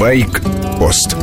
Байк-пост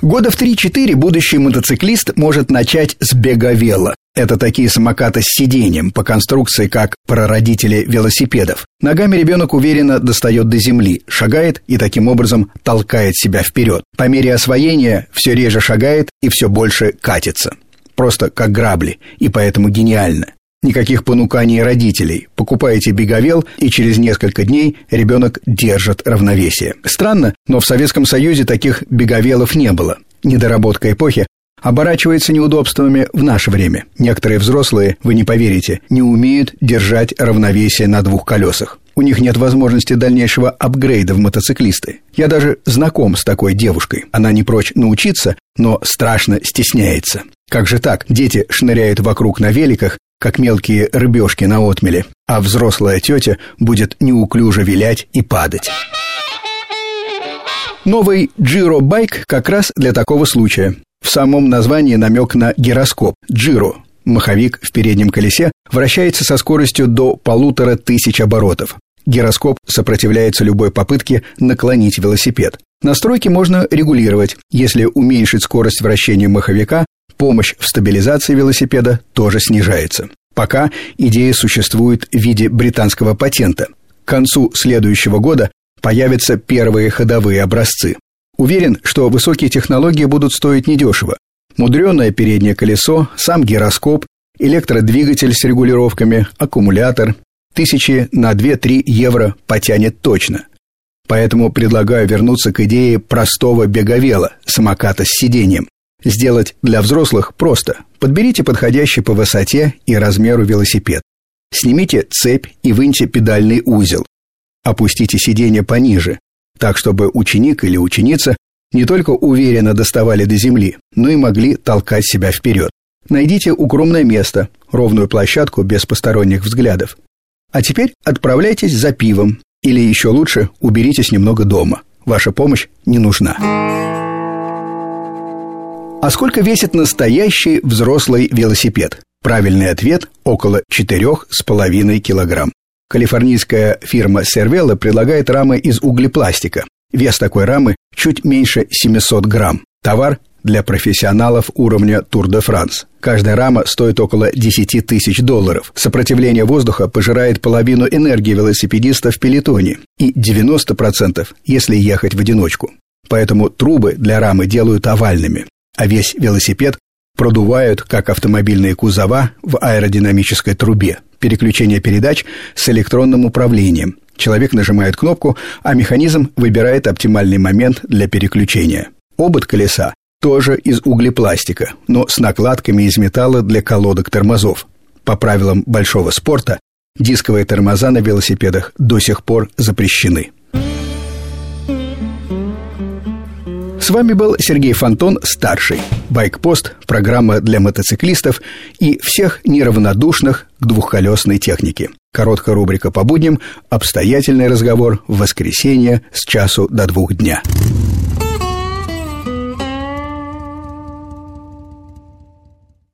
Года в 3-4 будущий мотоциклист может начать с беговела. Это такие самокаты с сиденьем, по конструкции как прародители велосипедов. Ногами ребенок уверенно достает до земли, шагает и таким образом толкает себя вперед. По мере освоения все реже шагает и все больше катится. Просто как грабли, и поэтому гениально. Никаких понуканий родителей. Покупаете беговел, и через несколько дней ребенок держит равновесие. Странно, но в Советском Союзе таких беговелов не было. Недоработка эпохи оборачивается неудобствами в наше время. Некоторые взрослые, вы не поверите, не умеют держать равновесие на двух колесах. У них нет возможности дальнейшего апгрейда в мотоциклисты. Я даже знаком с такой девушкой. Она не прочь научиться, но страшно стесняется. Как же так? Дети шныряют вокруг на великах, как мелкие рыбешки на отмеле, а взрослая тетя будет неуклюже вилять и падать. Новый Giro Bike как раз для такого случая. В самом названии намек на гироскоп – Giro. Маховик в переднем колесе вращается со скоростью до полутора тысяч оборотов. Гироскоп сопротивляется любой попытке наклонить велосипед. Настройки можно регулировать. Если уменьшить скорость вращения маховика, помощь в стабилизации велосипеда тоже снижается. Пока идея существует в виде британского патента. К концу следующего года появятся первые ходовые образцы. Уверен, что высокие технологии будут стоить недешево. Мудреное переднее колесо, сам гироскоп, электродвигатель с регулировками, аккумулятор. Тысячи на 2-3 евро потянет точно. Поэтому предлагаю вернуться к идее простого беговела, самоката с сиденьем. Сделать для взрослых просто. Подберите подходящий по высоте и размеру велосипед. Снимите цепь и выньте педальный узел. Опустите сиденье пониже, так чтобы ученик или ученица не только уверенно доставали до земли, но и могли толкать себя вперед. Найдите укромное место, ровную площадку без посторонних взглядов. А теперь отправляйтесь за пивом, или еще лучше, уберитесь немного дома. Ваша помощь не нужна. А сколько весит настоящий взрослый велосипед? Правильный ответ – около 4,5 килограмм. Калифорнийская фирма Cervelo предлагает рамы из углепластика. Вес такой рамы чуть меньше 700 грамм. Товар для профессионалов уровня Тур де Франс. Каждая рама стоит около 10 тысяч долларов. Сопротивление воздуха пожирает половину энергии велосипедиста в пелетоне и 90%, если ехать в одиночку. Поэтому трубы для рамы делают овальными, а весь велосипед продувают, как автомобильные кузова, в аэродинамической трубе. Переключение передач с электронным управлением. Человек нажимает кнопку, а механизм выбирает оптимальный момент для переключения. Обод колеса тоже из углепластика, но с накладками из металла для колодок тормозов. По правилам большого спорта, дисковые тормоза на велосипедах до сих пор запрещены. С вами был Сергей Фонтон, старший. Байкпост – программа для мотоциклистов и всех неравнодушных к двухколесной технике. Короткая рубрика по будням, обстоятельный разговор в воскресенье с часу до двух дня.